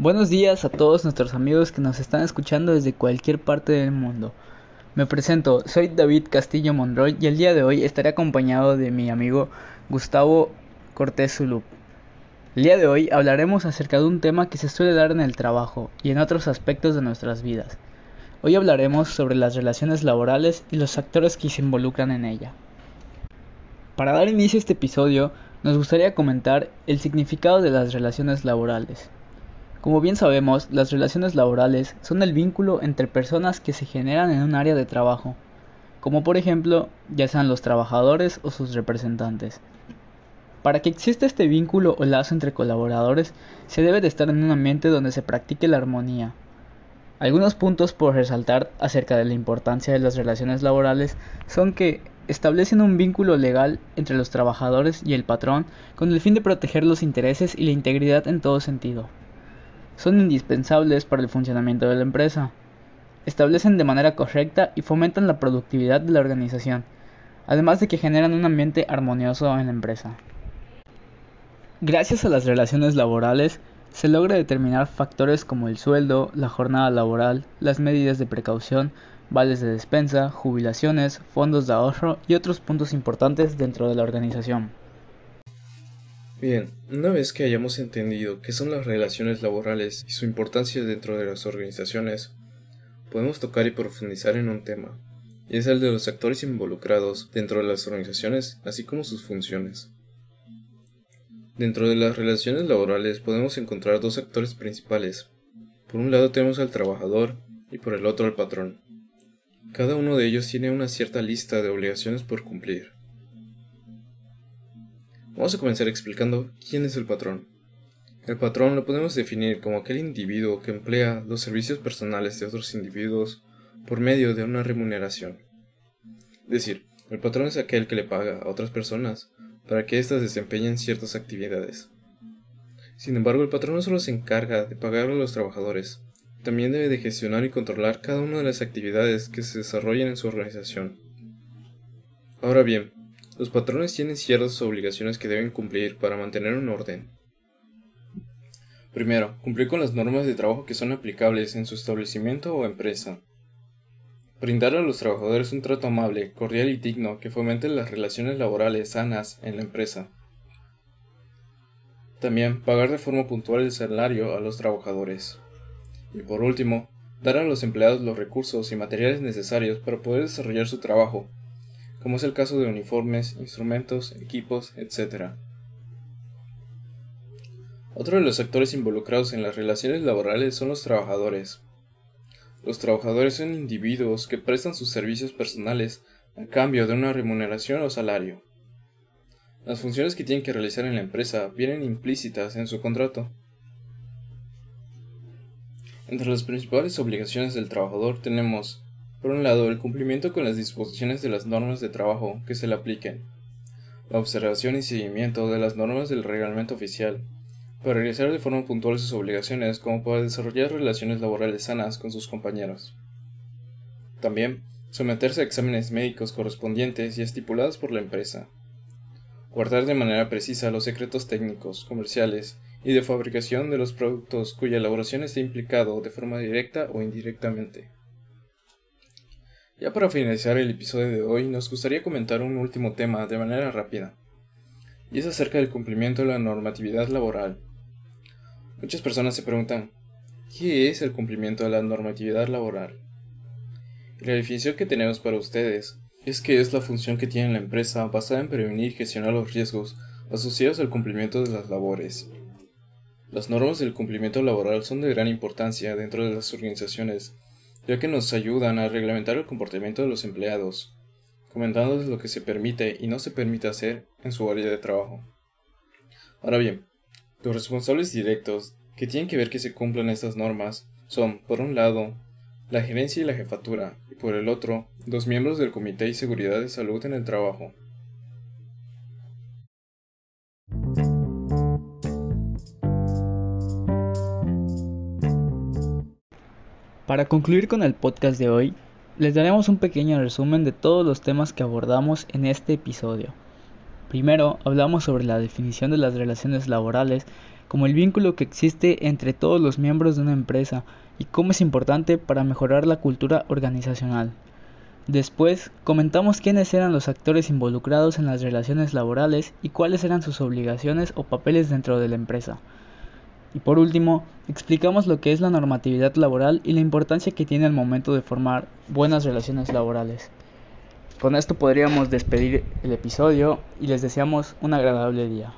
Buenos días a todos nuestros amigos que nos están escuchando desde cualquier parte del mundo. Me presento, soy David Castillo Monroy y el día de hoy estaré acompañado de mi amigo Gustavo Cortés Zulup. El día de hoy hablaremos acerca de un tema que se suele dar en el trabajo y en otros aspectos de nuestras vidas. Hoy hablaremos sobre las relaciones laborales y los actores que se involucran en ella. Para dar inicio a este episodio, nos gustaría comentar el significado de las relaciones laborales. Como bien sabemos, las relaciones laborales son el vínculo entre personas que se generan en un área de trabajo, como por ejemplo ya sean los trabajadores o sus representantes. Para que exista este vínculo o lazo entre colaboradores, se debe de estar en un ambiente donde se practique la armonía. Algunos puntos por resaltar acerca de la importancia de las relaciones laborales son que establecen un vínculo legal entre los trabajadores y el patrón con el fin de proteger los intereses y la integridad en todo sentido son indispensables para el funcionamiento de la empresa. Establecen de manera correcta y fomentan la productividad de la organización, además de que generan un ambiente armonioso en la empresa. Gracias a las relaciones laborales, se logra determinar factores como el sueldo, la jornada laboral, las medidas de precaución, vales de despensa, jubilaciones, fondos de ahorro y otros puntos importantes dentro de la organización. Bien, una vez que hayamos entendido qué son las relaciones laborales y su importancia dentro de las organizaciones, podemos tocar y profundizar en un tema, y es el de los actores involucrados dentro de las organizaciones, así como sus funciones. Dentro de las relaciones laborales podemos encontrar dos actores principales. Por un lado tenemos al trabajador y por el otro al patrón. Cada uno de ellos tiene una cierta lista de obligaciones por cumplir. Vamos a comenzar explicando quién es el patrón. El patrón lo podemos definir como aquel individuo que emplea los servicios personales de otros individuos por medio de una remuneración. Es decir, el patrón es aquel que le paga a otras personas para que éstas desempeñen ciertas actividades. Sin embargo, el patrón no solo se encarga de pagar a los trabajadores, también debe de gestionar y controlar cada una de las actividades que se desarrollan en su organización. Ahora bien, los patrones tienen ciertas obligaciones que deben cumplir para mantener un orden. Primero, cumplir con las normas de trabajo que son aplicables en su establecimiento o empresa. Brindar a los trabajadores un trato amable, cordial y digno que fomente las relaciones laborales sanas en la empresa. También pagar de forma puntual el salario a los trabajadores. Y por último, dar a los empleados los recursos y materiales necesarios para poder desarrollar su trabajo como es el caso de uniformes, instrumentos, equipos, etc. Otro de los actores involucrados en las relaciones laborales son los trabajadores. Los trabajadores son individuos que prestan sus servicios personales a cambio de una remuneración o salario. Las funciones que tienen que realizar en la empresa vienen implícitas en su contrato. Entre las principales obligaciones del trabajador tenemos por un lado, el cumplimiento con las disposiciones de las normas de trabajo que se le apliquen, la observación y seguimiento de las normas del reglamento oficial, para realizar de forma puntual sus obligaciones como para desarrollar relaciones laborales sanas con sus compañeros. También, someterse a exámenes médicos correspondientes y estipulados por la empresa. Guardar de manera precisa los secretos técnicos, comerciales y de fabricación de los productos cuya elaboración esté implicado de forma directa o indirectamente. Ya para finalizar el episodio de hoy, nos gustaría comentar un último tema de manera rápida, y es acerca del cumplimiento de la normatividad laboral. Muchas personas se preguntan, ¿qué es el cumplimiento de la normatividad laboral? La definición que tenemos para ustedes es que es la función que tiene la empresa basada en prevenir y gestionar los riesgos asociados al cumplimiento de las labores. Las normas del cumplimiento laboral son de gran importancia dentro de las organizaciones ya que nos ayudan a reglamentar el comportamiento de los empleados, comentándoles lo que se permite y no se permite hacer en su área de trabajo. Ahora bien, los responsables directos que tienen que ver que se cumplan estas normas son, por un lado, la gerencia y la jefatura, y por el otro, los miembros del Comité de Seguridad de Salud en el Trabajo. Para concluir con el podcast de hoy, les daremos un pequeño resumen de todos los temas que abordamos en este episodio. Primero, hablamos sobre la definición de las relaciones laborales como el vínculo que existe entre todos los miembros de una empresa y cómo es importante para mejorar la cultura organizacional. Después, comentamos quiénes eran los actores involucrados en las relaciones laborales y cuáles eran sus obligaciones o papeles dentro de la empresa. Y por último, explicamos lo que es la normatividad laboral y la importancia que tiene al momento de formar buenas relaciones laborales. Con esto podríamos despedir el episodio y les deseamos un agradable día.